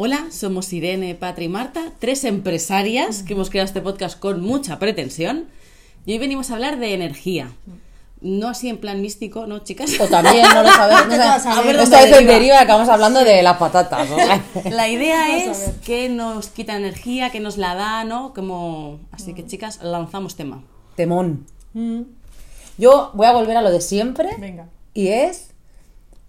Hola, somos Irene, Patri y Marta, tres empresarias que hemos creado este podcast con mucha pretensión. Y hoy venimos a hablar de energía. No así en plan místico, ¿no, chicas? O también, no lo sabemos. No a ver Esta vez en deriva. acabamos hablando de las patatas. ¿no? La idea es que nos quita energía, que nos la da, ¿no? Como... Así que, chicas, lanzamos tema. Temón. Mm, Yo voy a volver a lo de siempre. Venga. Y es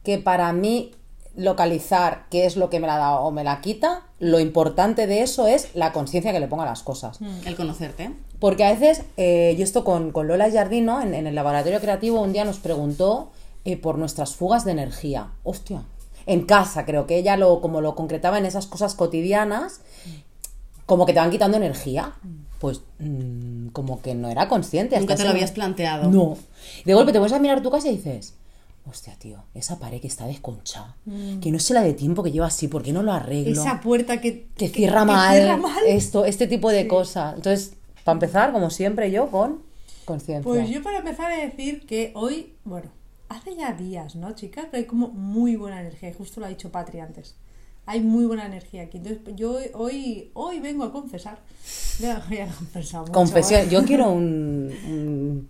que para mí localizar qué es lo que me la da o me la quita, lo importante de eso es la conciencia que le ponga a las cosas. El conocerte. Porque a veces, eh, yo esto con, con Lola Jardino, en, en el laboratorio creativo, un día nos preguntó eh, por nuestras fugas de energía. Hostia. En casa, creo que ella lo, como lo concretaba en esas cosas cotidianas, como que te van quitando energía. Pues mm, como que no era consciente. Nunca te lo habías planteado. No. De golpe te vuelves a mirar tu casa y dices, hostia, tío, esa pared que está desconchada, que no sé la de tiempo que lleva así, ¿por qué no lo arreglo? Esa puerta que, que cierra mal, cierra mal. esto, este tipo de cosas. Entonces, para empezar, como siempre, yo con conciencia. Pues yo para empezar a decir que hoy, bueno, hace ya días, ¿no, chicas? Pero hay como muy buena energía, y justo lo ha dicho Patri antes. Hay muy buena energía aquí. Entonces, yo hoy, hoy vengo a confesar. Ya voy a confesar mucho, Confesión. ¿eh? Yo quiero un, un-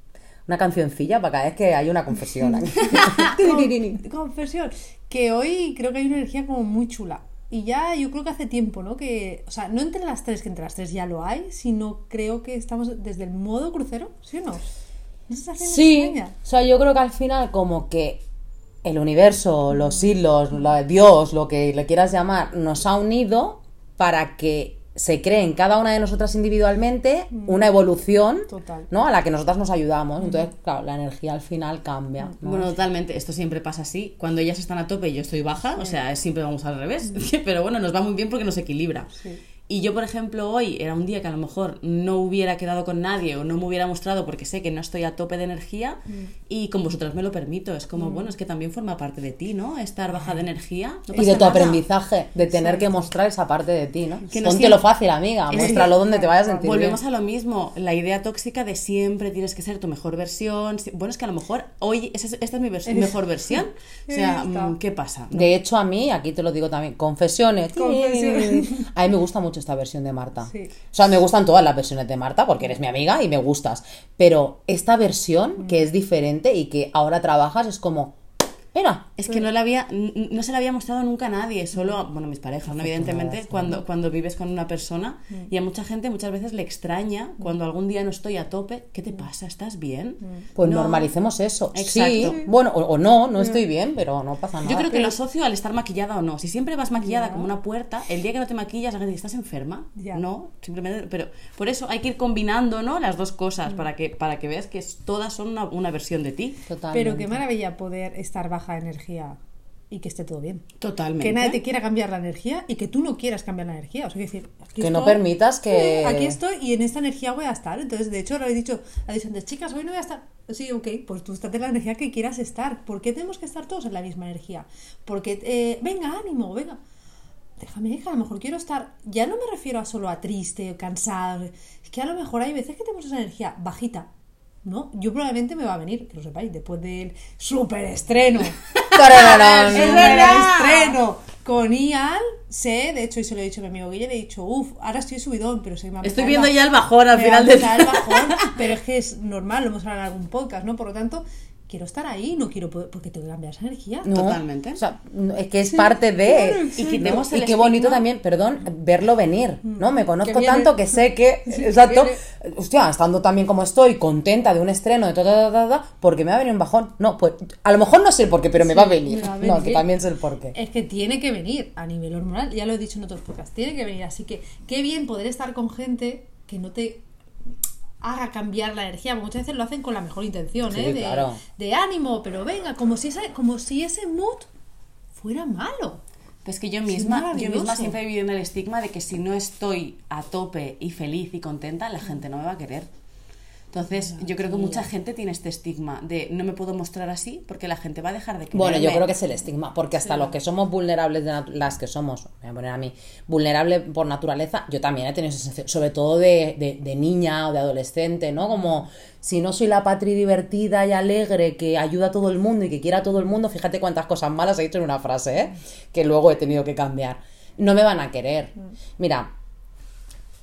una cancioncilla para cada vez que hay una confesión. Con- confesión. Que hoy creo que hay una energía como muy chula. Y ya yo creo que hace tiempo, ¿no? Que, o sea, no entre las tres, que entre las tres ya lo hay, sino creo que estamos desde el modo crucero, ¿sí o no? ¿No se está haciendo Sí, extraña? o sea, yo creo que al final como que el universo, los hilos, la- Dios, lo que le quieras llamar, nos ha unido para que se cree en cada una de nosotras individualmente una evolución, Total. ¿no? A la que nosotras nos ayudamos. Entonces, claro, la energía al final cambia. ¿no? Bueno, totalmente. Esto siempre pasa así. Cuando ellas están a tope y yo estoy baja, o sea, siempre vamos al revés. Pero bueno, nos va muy bien porque nos equilibra. Sí. Y yo, por ejemplo, hoy era un día que a lo mejor no hubiera quedado con nadie o no me hubiera mostrado porque sé que no estoy a tope de energía y con vosotras me lo permito. Es como, bueno, es que también forma parte de ti, ¿no? Estar baja de energía. no y de tu nada. aprendizaje, de tener que mostrar esa parte de ti, ¿no? Que no Póntelo siempre- fácil, amiga, muéstralo que- donde te vayas a sentir Volvemos bien. a lo mismo, la idea tóxica de siempre tienes que ser tu mejor versión. Si- Bueno, es que a lo mejor hoy esa es- esta es mi vers- mejor versión. O sea, mm, ¿qué pasa? De hecho, a mí, aquí te lo digo también, confesiones. Confesiones. A mí me gusta mucho esta versión de Marta. Sí. O sea, me gustan todas las versiones de Marta porque eres mi amiga y me gustas. Pero esta versión, que es diferente y que ahora trabajas, es como, mira, Es que no, la había, no se la había mostrado nunca a nadie, solo, a- bueno, mis parejas, ¿no? evidentemente, cuando, cuando vives con una persona y a mucha gente muchas veces le extraña cuando algún día no estoy a tope, ¿qué te pasa? ¿Estás bien? pues No. normalicemos eso. Sí, Exacto. bueno, o, o no, no estoy bien, pero no pasa nada. Yo creo que lo asocio al estar maquillada o no. Si siempre vas maquillada como una puerta, el día que no te maquillas, la gente dice, ¿estás enferma? Ya. No, simplemente. Pero por eso hay que ir combinando ¿no? las dos cosas para, que, para que veas que todas son una, una versión de ti. Totalmente. Pero qué maravilla poder estar baja de energía y que esté todo bien. Totalmente. Que nadie te quiera cambiar la energía y que tú no quieras cambiar la energía. O sea, decir, aquí Que no permitas que- Sí, aquí estoy y en esta energía voy a estar. Entonces, de hecho, lo he dicho, antes, chicas, hoy no voy a estar. Sí, ok, pues tú estate en la energía que quieras estar. ¿Por qué tenemos que estar todos en la misma energía? Porque, eh, venga, ánimo, venga. Déjame, que a lo mejor quiero estar. Ya no me refiero a solo a triste, cansado. Es que a lo mejor hay veces que tenemos esa energía bajita. ¿No? Yo probablemente me va a venir, que lo sepáis, después del super estreno. Tarararán. ¡Es verdad! estreno con Ian, sé, de hecho, y se lo he dicho a mi amigo Guille, le he dicho, uff, ahora estoy subidón, pero Estoy viendo ya el bajón al final va a de empezar el bajón, pero es que es normal, lo hemos hablado en algún podcast, ¿no? Por lo tanto, quiero estar ahí, no quiero poder, porque tengo que cambiar esa energía. No, Totalmente. O sea, es que es parte de. Y quitemos ¿no? el Y qué bonito estigma. también, perdón, verlo venir. ¿No? Me conozco Que tanto que sé que. Sí, exacto. Hostia, estando también como estoy, contenta de un estreno, de todo, todo, porque me va a venir un bajón. No, pues a lo mejor no sé el por qué, pero me va a venir. me va a No, que también sé el por qué. Es que tiene que venir a nivel hormonal, ya lo he dicho en otros podcasts, tiene que venir. Así que qué bien poder estar con gente que no te haga cambiar la energía, porque muchas veces lo hacen con la mejor intención, Sí, ¿eh? De, claro. de ánimo, pero venga, como si, ese, como si ese mood fuera malo. Pues que yo misma, yo misma siempre he vivido en el estigma de que si no estoy a tope y feliz y contenta, la gente no me va a querer. Entonces, yo creo que mucha gente tiene este estigma de no me puedo mostrar así porque la gente va a dejar de quererme. Bueno, yo creo que es el estigma, porque hasta los que somos vulnerables, de las que somos, me voy a poner a mí, vulnerables por naturaleza, yo también he tenido esa sensación, sobre todo de, de- de niña o de adolescente, ¿no? Como si no soy la patri divertida y alegre que ayuda a todo el mundo y que quiera a todo el mundo, fíjate cuántas cosas malas he dicho en una frase, ¿eh? Que luego he tenido que cambiar. no me van a querer. Mira,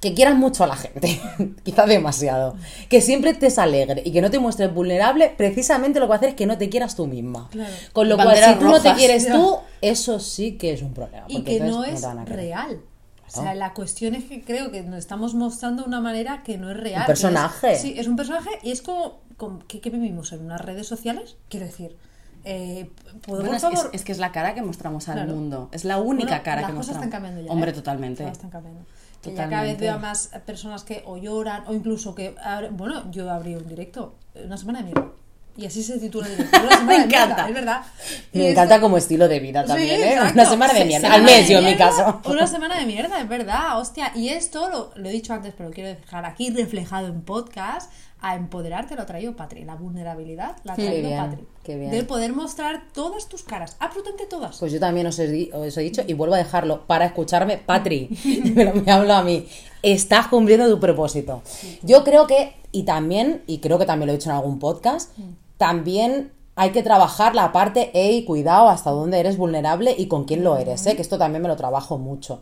que quieras mucho a la gente, quizás demasiado, que siempre estés alegre y que no te muestres vulnerable, precisamente lo que va a hacer es que no te quieras tú misma. Claro. Con lo cual, si tú no te quieres Ya. tú, eso sí que es un problema. y porque que no es real. O sea, la cuestión es que creo que nos estamos mostrando de una manera que no es real. Un es- personaje. sí, es un personaje y es como, como ¿qué, qué vivimos en unas redes sociales? Quiero decir, eh, ¿puedo Bueno, por es, favor? es- es que es la cara que mostramos al Claro. mundo. Es la única Bueno, cara las que cosas mostramos. están cambiando ya. Hombre, ¿eh? totalmente. Las están cambiando. Que ya cada vez veo a más personas que o lloran o incluso que. Bueno, yo abrí un directo, una semana de mierda. Y así se titula el Me encanta. es verdad. Me esto- encanta como estilo de vida Sí, también, ¿eh? exacto. Una semana de mierda. Al mes, yo en mi caso. Una semana de mierda, es verdad, hostia. Y esto lo, lo he dicho antes, pero lo quiero dejar aquí reflejado en podcast. A empoderarte lo ha traído Patri. La vulnerabilidad la ha traído bien, Patri. qué bien. De poder mostrar todas tus caras, absolutamente todas. Pues yo también os he, di- os he dicho y vuelvo a dejarlo para escucharme, Patri, me, lo- me hablo a mí, estás cumpliendo tu propósito. Yo creo que, y también, y creo que también lo he dicho en algún podcast, también hay que trabajar la parte, hey, cuidado, hasta dónde eres vulnerable y con quién lo eres, ¿eh? que esto también me lo trabajo mucho.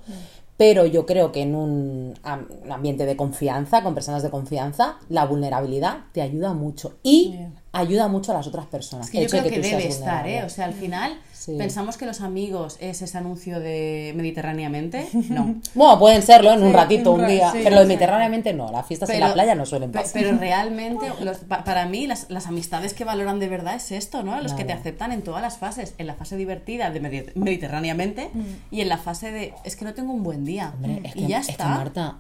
Pero yo creo que en un am- un ambiente de confianza, con personas de confianza, la vulnerabilidad te ayuda mucho y. ayuda mucho a las otras personas. Es que yo de creo que, seas debe estar. ¿eh? O sea, al final Sí. pensamos que los amigos es ese anuncio de Mediterráneamente. No. Bueno, pueden serlo en un ratito, un día, sí, pero sí. mediterráneamente no, las fiestas en la playa no suelen pasar. Pero realmente, los- pa- para mí, las, las amistades que valoran de verdad es esto, ¿no? Los que te aceptan en todas las fases. En la fase divertida de Medi- Mediterráneamente y en la fase de es que no tengo un buen día. Hombre, es, y que, ya es que, está. Marta,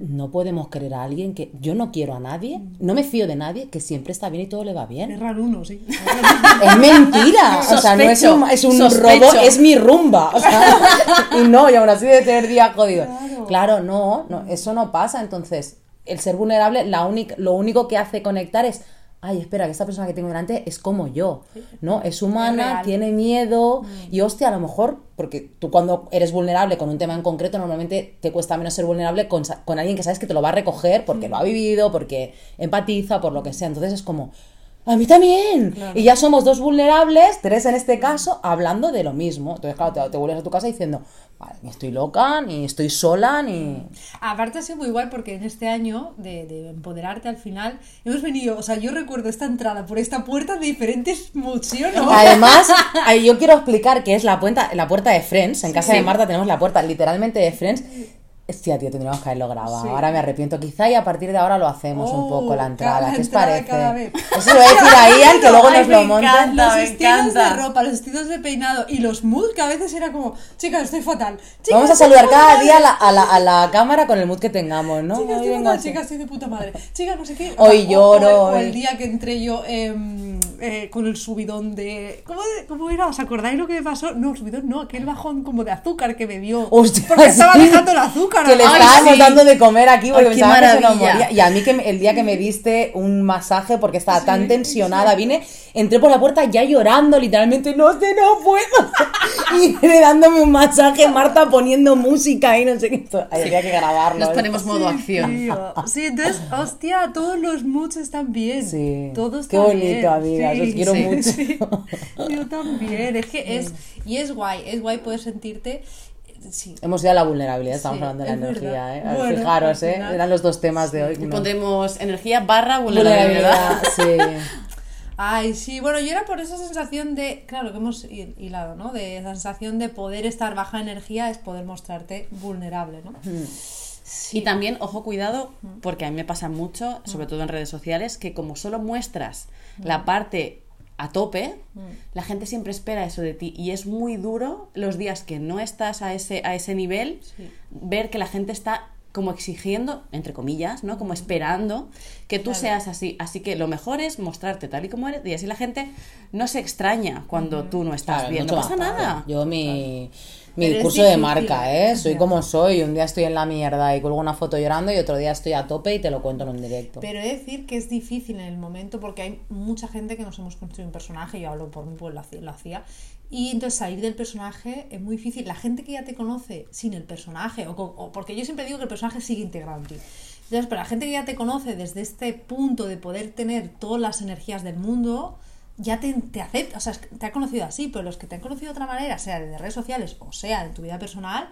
no podemos querer a alguien que yo no quiero a nadie, no me fío de nadie, que siempre está bien y todo le va bien. Es raro uno, sí. Es mentira, o sea, no es un, es un Sospecho. robo, es mi rumba. O sea, y no, y aún así de tener días jodidos. Claro, no, no, eso no pasa. Entonces, el ser vulnerable, la única, lo único que hace conectar es, ay, espera, que esta persona que tengo delante es como yo, ¿no? Es humana, tiene miedo, y hostia, a lo mejor, porque tú cuando eres vulnerable con un tema en concreto, normalmente te cuesta menos ser vulnerable con, con alguien que sabes que te lo va a recoger porque lo ha vivido, porque empatiza, por lo que sea. Entonces es como, a mí también. Y ya somos dos vulnerables, tres en este caso, hablando de lo mismo. Entonces, claro, te, te vuelves a tu casa diciendo, vale, ni estoy loca, ni estoy sola, ni... Aparte ha sido muy igual porque en este año de, de empoderarte al final hemos venido, o sea, yo recuerdo esta entrada por esta puerta de diferentes emociones. Además, ahí yo quiero explicar que es la puerta, la puerta de Friends. En casa de Marta tenemos la puerta literalmente de Friends. Hostia, tío, tendríamos que haberlo grabado. Sí. Ahora me arrepiento. Quizá y a partir de ahora lo hacemos un Oh, poco la entrada. ¿Qué os parece? Eso lo voy a decir a Ian, que luego Ay, nos me lo monta. encanta. los me estilos encanta. de ropa, los estilos de peinado y los moods que a veces era como, chicas, estoy fatal. Chicas, Vamos a saludar cada día a la, a, la, a la cámara con el mood que tengamos, ¿no? Chicas, Hoy estoy fatal, chicas, estoy de puta madre. Chicas, no sé qué. Hoy o- lloro, O, o el hoy- día que entré yo em, eh, con el subidón de. ¿cómo, de- ¿Cómo era? ¿Os acordáis lo que me pasó? No, subidón no, aquel bajón como de azúcar que me dio. Hostia, porque estaba dejando el azúcar. Que le Ay, estábamos sí. dando de comer aquí porque Ay, pensaba que se nos moría. Y a mí que me- el día que me diste un masaje porque estaba tan tensionada, vine, entré por la puerta ya llorando, literalmente, no sé, no puedo. Y viene dándome un masaje, Marta poniendo música y no sé qué. Había que grabarlo. Nos ¿eh? ponemos modo acción. Tío. Sí, entonces, hostia, todos los moods están bien. Sí. Todos Qué están bonito, bien. amigas, os quiero sí, mucho. sí. Yo también. Es que es. Y es guay, es guay poder sentirte. Sí. Hemos ido a la vulnerabilidad, estamos Sí, hablando de la energía. ¿eh? Bueno, fijaros, ¿eh? Eran los dos temas de hoy. Y No. pondremos energía barra vulnerabilidad. Vulnerabilidad, sí. Ay, sí, bueno, yo era por esa sensación de, claro, que hemos hi- hilado, ¿no? De esa sensación de poder estar baja de energía es poder mostrarte vulnerable, ¿no? Y también, ojo, cuidado, porque a mí me pasa mucho, sobre todo en redes sociales, que como solo muestras la parte a tope, la gente siempre espera eso de ti. Y es muy duro los días que no estás a ese, a ese nivel, Sí. ver que la gente está como exigiendo, entre comillas, ¿no? Como esperando que tú Claro. seas así. Así que lo mejor es mostrarte tal y como eres y así la gente no se extraña cuando tú no estás Claro, bien. No pasa nada. Yo mi, mi Pero es curso de marca, ¿eh? Soy como soy. Un día estoy en la mierda y cuelgo una foto llorando y otro día estoy a tope y te lo cuento en un directo. Pero he de decir que es difícil en el momento porque hay mucha gente que nos hemos construido un personaje, yo hablo por mí, pues lo hacía. Y entonces salir del personaje es muy difícil. La gente que ya te conoce sin el personaje, o, o- porque yo siempre digo que el personaje sigue integrado en ti. Entonces, pero la gente que ya te conoce desde este punto de poder tener todas las energías del mundo, ya te, te acepta, o sea, te ha conocido así, pero los que te han conocido de otra manera, sea de redes sociales o sea de tu vida personal,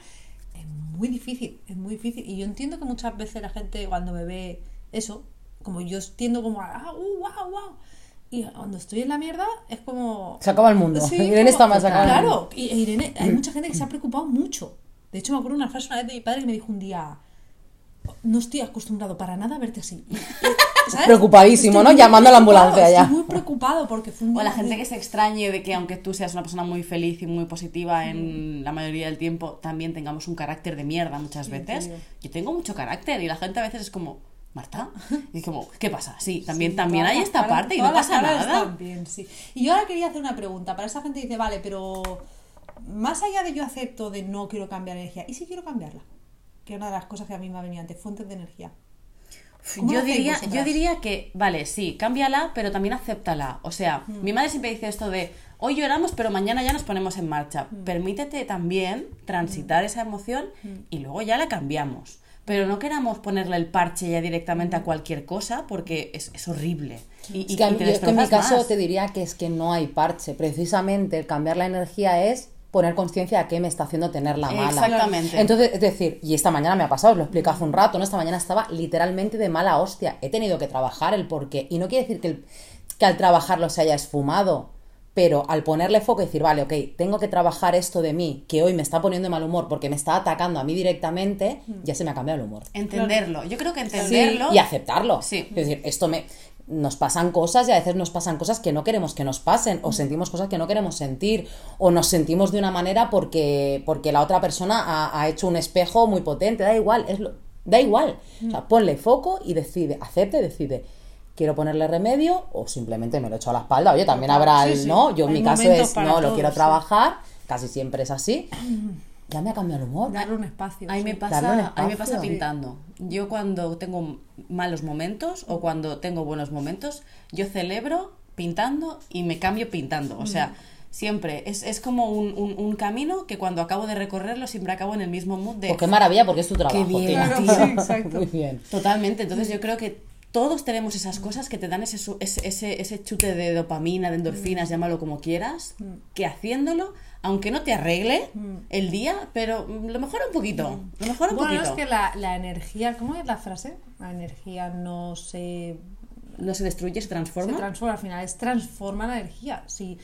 es muy difícil, es muy difícil. Y yo entiendo que muchas veces la gente cuando me ve eso, como yo tiendo como ah, uh, wow, wow. Y cuando estoy en la mierda es como... Se acaba el mundo. Sí, Irene como- está más acá. Claro, y y Irene, hay mucha gente que se ha preocupado mucho. De hecho, me acuerdo una frase una vez de mi padre que me dijo un día, no estoy acostumbrado para nada a verte así. Y, ¿sabes? Preocupadísimo, Estoy ¿no? Llamando a la ambulancia ya. Estoy muy preocupado porque fue un O la gente de- que se extrañe de que aunque tú seas una persona muy feliz y muy positiva Mm. en la mayoría del tiempo, también tengamos un carácter de mierda muchas veces. tío. Yo tengo mucho carácter y la gente a veces es como, Marta, y como, ¿qué pasa? Sí, también, Sí, también hay esta caras- parte y no pasa nada. bien, sí. Y yo ahora quería hacer una pregunta. Para esa gente dice, vale, pero más allá de yo acepto de no quiero cambiar energía, ¿y si quiero cambiarla? Que es una de las cosas que a mí me ha venido antes, fuentes de energía. ¿Cómo Yo diría, vosotras? yo diría que, vale, sí, cámbiala, pero también acéptala. O sea, Mm. mi madre siempre dice esto de, hoy lloramos, pero mañana ya nos ponemos en marcha. Mm. Permítete también transitar esa emoción y luego ya la cambiamos. Pero no queramos ponerle el parche ya directamente a cualquier cosa porque es, es horrible. Y, Es que y te yo es que en mi caso más. te diría que es que no hay parche. Precisamente el cambiar la energía es poner conciencia de qué me está haciendo tener la mala. Exactamente. Entonces, es decir, y esta mañana me ha pasado, os lo explico hace un rato, ¿no? Esta mañana estaba literalmente de mala hostia. He tenido que trabajar el porqué. Y no quiere decir que, el- que al trabajarlo se haya esfumado. Pero al ponerle foco y decir, vale, ok, tengo que trabajar esto de mí, que hoy me está poniendo de mal humor porque me está atacando a mí directamente, ya se me ha cambiado el humor. Entenderlo. Yo creo que entenderlo... Y aceptarlo. Sí. Es decir, esto me. Nos pasan cosas y a veces nos pasan cosas que no queremos que nos pasen, o sentimos cosas que no queremos sentir, o nos sentimos de una manera porque, porque la otra persona ha, ha hecho un espejo muy potente. Da igual, es lo- da igual. O sea, ponle foco y decide, acepte, decide. Quiero ponerle remedio o simplemente me lo echo a la espalda. Oye, también habrá Sí, el no. Yo en mi caso es no, lo quiero sí. trabajar. Casi siempre es así. Ya me ha cambiado el humor. Darle un espacio. A mí, me pasa, a mí me pasa pintando. Yo cuando tengo malos momentos o cuando tengo buenos momentos, yo celebro pintando y me cambio pintando. O sea, siempre es, es como un, un- un camino que cuando acabo de recorrerlo siempre acabo en el mismo mood de... Pues qué maravilla, porque es tu trabajo. bien, tío. Sí, exacto. Muy bien. Totalmente. Entonces yo creo que todos tenemos esas cosas que te dan ese, su- ese, ese, ese chute de dopamina, de endorfinas, llámalo como quieras, que haciéndolo, aunque no te arregle el día, pero mm, lo mejora un poquito. Lo mejora un Bueno, poquito. es que la, la energía, ¿cómo es la frase? La energía no se No se destruye, se transforma. se transforma al final, es transforma la energía. Si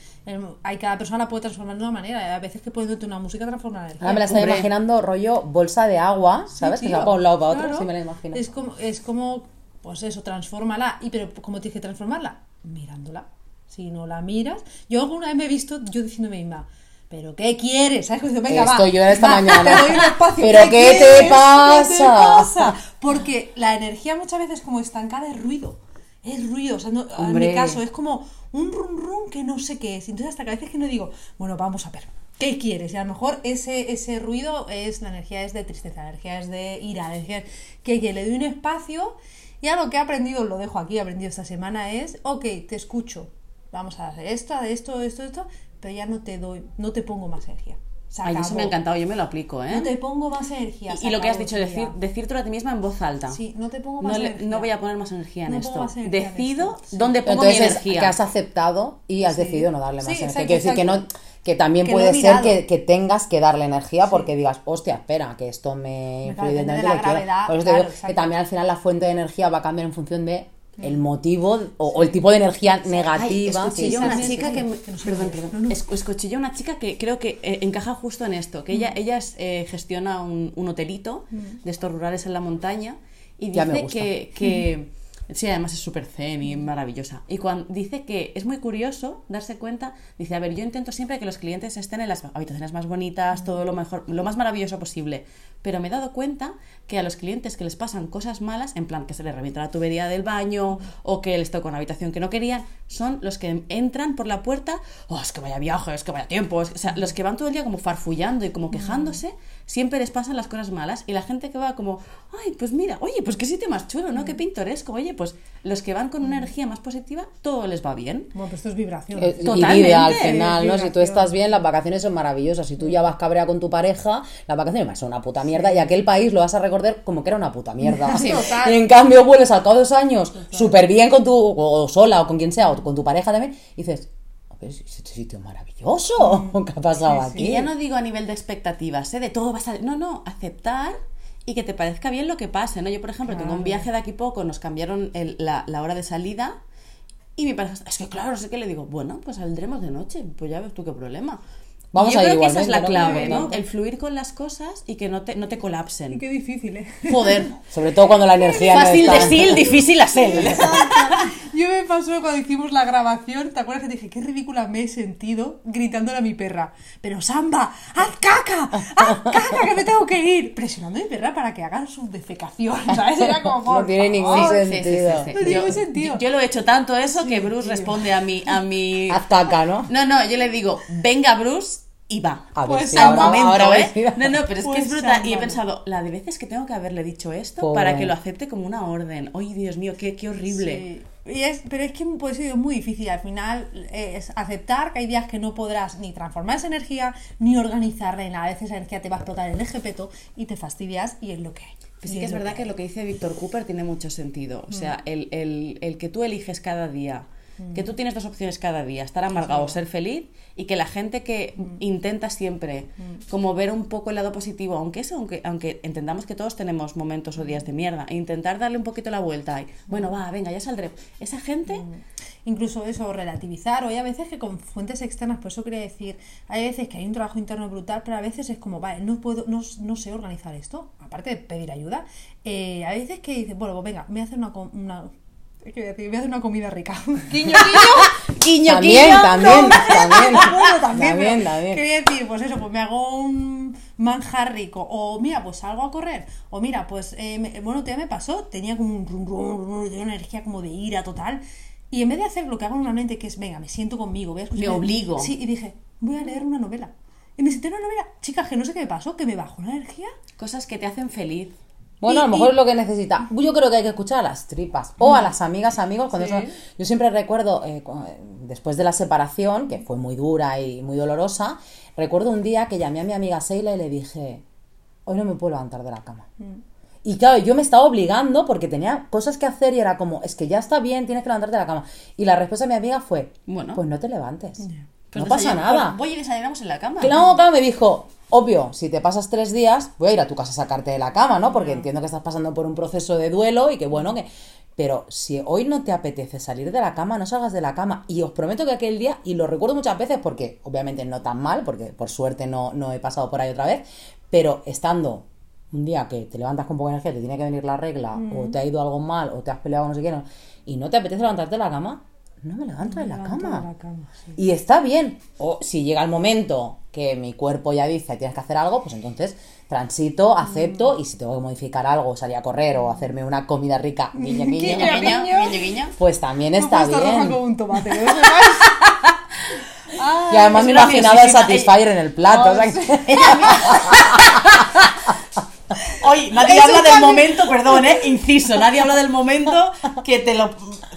hay cada persona la puede transformar de una manera, a veces que poniéndote una música transforma la energía. Ahora me la estoy Hombre. imaginando rollo bolsa de agua, ¿sabes? que se va para un lado para otro, claro. sí me la imagino. Es como, es como, pues eso, transfórmala. Y pero, ¿cómo tienes que transformarla? Mirándola. Si no la miras. Yo alguna vez me he visto yo diciéndome misma, ¿pero qué quieres? ¿Sabes? Como, Venga, Esto va, yo esta va, mañana. te doy un espacio. ¿Pero qué te quieres? ¿Qué pasa? te pasa? Porque la energía muchas veces como estancada es ruido. Es ruido. O sea, no- en mi caso es como un rum rum que no sé qué es. Entonces hasta que a veces que no digo, bueno, vamos a ver. ¿Qué quieres? Y a lo mejor ese, ese ruido es, la energía es de tristeza, la energía es de ira, la energía es que, que le doy un espacio y a lo que he aprendido, lo dejo aquí, he aprendido esta semana es, ok, te escucho, vamos a hacer esto, esto, esto, esto, pero ya no te doy, no te pongo más energía. Se Ay, eso me ha encantado, yo me lo aplico, ¿eh? No te pongo más energía. Y- lo que has dicho, decir, decírtelo a ti misma en voz alta. Sí, no te pongo No, más le- energía. no voy a poner más energía en No esto. pongo más energía en Decido esto, sí. dónde pongo mi Entonces, energía. que has aceptado y has Sí. decidido no darle más Sí, energía. Quiero decir que, no, que también Que puede ser que, que tengas que darle energía porque digas, hostia, espera, que esto me Me influye depende de la le quiero". gravedad, Por eso te claro, digo que también al final la fuente de energía va a cambiar en función de el motivo o, o el tipo de energía Ay, negativa. escuché una chica que... Perdón, perdón. Es- Escuché yo una chica que creo que eh, encaja justo en esto, que ella, ella es, eh, gestiona un, un hotelito de estos rurales en la montaña y Ya me dice gusta. que... que Sí, además es súper zen y maravillosa. Y cuando dice que es muy curioso darse cuenta, dice, a ver, yo intento siempre que los clientes estén en las habitaciones más bonitas, todo lo mejor, lo más maravilloso posible. Pero me he dado cuenta que a los clientes que les pasan cosas malas, en plan que se les revienta la tubería del baño o que les toca una habitación que no querían, son los que entran por la puerta, oh, es que vaya viaje, es que vaya tiempo, es que-". o sea, los que van todo el día como farfullando y como quejándose, siempre les pasan las cosas malas y la gente que va como, ay, pues mira, oye, pues qué sitio más chulo, ¿no? Qué pintoresco, oye, pues los que van con una energía más positiva, todo les va bien. Bueno, pero esto es vibración. Eh, y vida al final, ¿no? Si tú estás bien, las vacaciones son maravillosas. Si tú ya vas cabrea con tu pareja, las vacaciones ser una puta mierda y aquel país lo vas a recordar como que era una puta mierda. Sí, total. Y en cambio vuelves al cabo de dos años súper bien con tu, o sola o con quien sea, o con tu pareja también, y dices, "Es- este sitio maravilloso. ¿Qué ha pasado Sí, sí. aquí? Y ya no digo a nivel de expectativas, ¿eh? de todo va a salir. No, no, aceptar y que te parezca bien lo que pase, ¿no? Yo, por ejemplo, tengo un viaje de aquí poco, nos cambiaron el- la, la hora de salida y mi pareja, es que claro, sé qué, le digo, bueno, pues saldremos de noche, pues ya ves tú qué problema. Vamos yo a ir creo que esa es la clave, ¿no? El fluir con las cosas y que no te, no te colapsen. Qué difícil, ¿eh? Joder. Sobre todo cuando la energía Fácil no está... decir, difícil hacer. Yo me pasó cuando hicimos la grabación, ¿te acuerdas que te dije qué ridícula me he sentido gritándole a mi perra? Pero Samba, haz caca, haz caca, que me tengo que ir. Presionando a mi perra para que haga su defecación, ¿sabes? Era como, No tiene ningún favor. Sí, sí, sí, sentido. No tiene Yo, ningún sentido. yo lo he hecho tanto eso que Bruce responde a mi, a mi... Haz caca, ¿no? No, no, yo le digo, venga Bruce y va. A ver Pues si al ahora- momento, ahora ¿eh? sí. No, no, pero es que Pues es brutal. Y he pensado, la de veces que tengo que haberle dicho esto Pobre. para que lo acepte como una orden. Ay, Dios mío, qué, qué horrible. Sí. Y es, pero es que pues, sí, es muy difícil. Al final eh, es aceptar que hay días que no podrás ni transformar esa energía ni organizarla en nada. A veces esa energía te va a explotar en el jepeto y te fastidias y es lo que hay. Pues sí que es lo verdad que lo que dice Víctor Cooper tiene mucho sentido. O sea, el, el- el que tú eliges cada día, que tú tienes dos opciones cada día, estar amargado o ser feliz, y que la gente que intenta siempre como ver un poco el lado positivo, aunque eso, aunque, aunque entendamos que todos tenemos momentos o días de mierda, e intentar darle un poquito la vuelta y, bueno, va, venga, ya saldré. Esa gente... incluso eso, relativizar, o hay a veces que con fuentes externas, por eso quería decir, hay veces que hay un trabajo interno brutal, pero a veces es como, vale, no puedo, no, no sé organizar esto, aparte de pedir ayuda, eh, hay veces que dices, bueno, pues venga, me voy a hacer una, una ¿qué voy a decir? Voy a hacer una comida rica. Guiño, guiño. Guiño, También, guiño. también, también. También, También, pero también. Quería decir, pues eso, pues me hago un manjar rico. O mira, pues salgo a correr. O mira, pues, eh, me- bueno, ya me pasó. Tenía como un rum, rum, rum, tenía una energía como de ira total. Y en vez de hacer lo que hago normalmente, que es, venga, me siento conmigo, voy a escuchar. Me obligo. Sí, y dije, voy a leer una novela. Y me senté en una novela. Chicas, que no sé qué me pasó, que me bajó la energía. Cosas que te hacen feliz. Bueno, Y- a lo mejor y- es lo que necesita. Yo creo que hay que escuchar a las tripas o a las amigas, amigos. Cuando Sí. eso- yo siempre recuerdo, eh, eh, después de la separación, que fue muy dura y muy dolorosa, recuerdo un día que llamé a mi amiga Seila y le dije, hoy no me puedo levantar de la cama. Y claro, yo me estaba obligando porque tenía cosas que hacer y era como, es que ya está bien, tienes que levantarte de la cama. Y la respuesta de mi amiga fue, Bueno. pues no te levantes. No pasa nada. pues voy y desayunamos en la cama. Que no, claro, me dijo, obvio, si te pasas tres días, voy a ir a tu casa a sacarte de la cama, ¿no? Porque entiendo que estás pasando por un proceso de duelo y que bueno, que... Pero si hoy no te apetece salir de la cama, no salgas de la cama. Y os prometo que aquel día, y lo recuerdo muchas veces porque obviamente no tan mal, porque por suerte no, no he pasado por ahí otra vez, pero estando un día que te levantas con poca energía, te tiene que venir la regla, o te ha ido algo mal, o te has peleado con no sé qué, no, y no te apetece levantarte de la cama, no me levanto de la levanto de la cama, sí. Y está bien. O si llega el momento que mi cuerpo ya dice tienes que hacer algo, pues entonces transito, acepto y si tengo que modificar algo, salir a correr o hacerme una comida rica, guiño. guiño, guiño. pues también No está roja bien. como un tomate. ¿no? Y además me imaginaba el. Satisfyer en el plato. o sea que- Oye, nadie habla del momento, perdón, eh, inciso, nadie habla del momento que te lo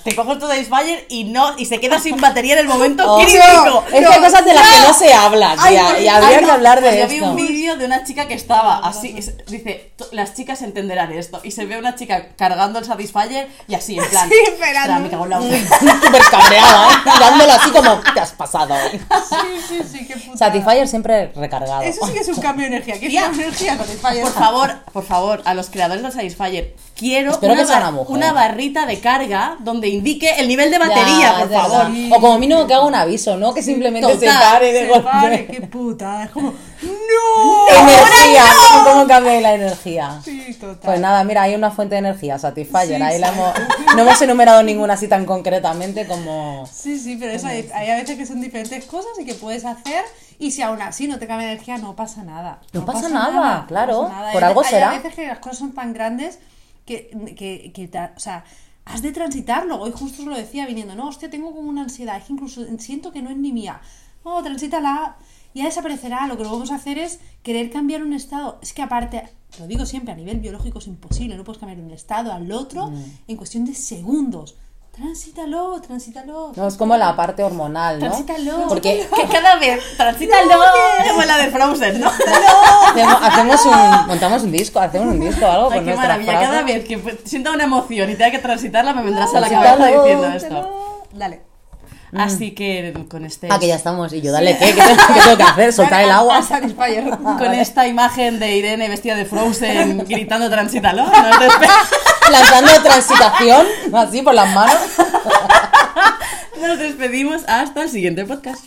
te coges tu Satisfyer y no y se queda sin batería en el momento Oh, crítico. es que hay cosas de las que no se habla, Ay, tía, pues- y habría ay, no, que hablar de pues esto. Yo vi un vídeo de una chica que estaba así, es- dice, "T- las chicas entenderán esto, y se ve una chica cargando el Satisfyer y así, en plan, Sí, esperando. "Ostras, me cago en la hostia". Súper cabreada, ¿eh? Dándolo así como, te has pasado. hoy?". Sí, sí, sí, qué putada. Satisfyer siempre recargado. Eso sí que es un cambio de energía. ¿Qué es Tía, energía Satisfyer? Por favor, por favor, a los creadores del Satisfyer, quiero Espero una, que sea bar- una mujer. una barrita de carga donde indique el nivel de Ya, batería, por favor. O como mínimo que haga un aviso, ¿no? Que simplemente se Total, pare de Se golpe. pare, qué puta. Es como, ¡No! energía, ¿cómo cambia la energía? Sí, total. Pues nada, mira, hay una fuente de energía, Satisfyer. Sí, Ahí la sí. hemos, no hemos enumerado ninguna así tan concretamente como. Sí, sí, pero eso hay, hay a veces que son diferentes cosas y que puedes hacer y si aún así no te cambia energía no pasa nada. No pasa nada, claro, pasa nada. por Hay- algo hay será. a veces que las cosas son tan grandes que, que, que o sea, has de transitarlo. Hoy justo os lo decía viniendo, no, hostia, tengo como una ansiedad, es que incluso siento que no es ni mía. Oh, transítala, ya desaparecerá. Lo que lo vamos a hacer es querer cambiar un estado. Es que aparte, lo digo siempre, a nivel biológico es imposible, no puedes cambiar de un estado al otro Mm. en cuestión de segundos. Transítalo, transítalo. No, es como la parte hormonal, ¿no? Transítalo. Porque que cada vez, transítalo, como la de Frozen, ¿no? Hacemos, hacemos un, montamos un disco, hacemos un disco o algo Ay, con qué nuestra maravilla, frase. cada vez que pues, sienta una emoción y tenga que transitarla me vendrás a la cabeza diciendo esto. Dale. Mm. Así que con este. Ah, que ya estamos. Y yo, dale, ¿qué? ¿Qué, ¿Qué tengo que hacer? ¿Soltar el agua? con esta imagen de Irene vestida de Frozen gritando transítalo. ¿no? lanzando transitación, así por las manos. Nos despedimos hasta el siguiente podcast.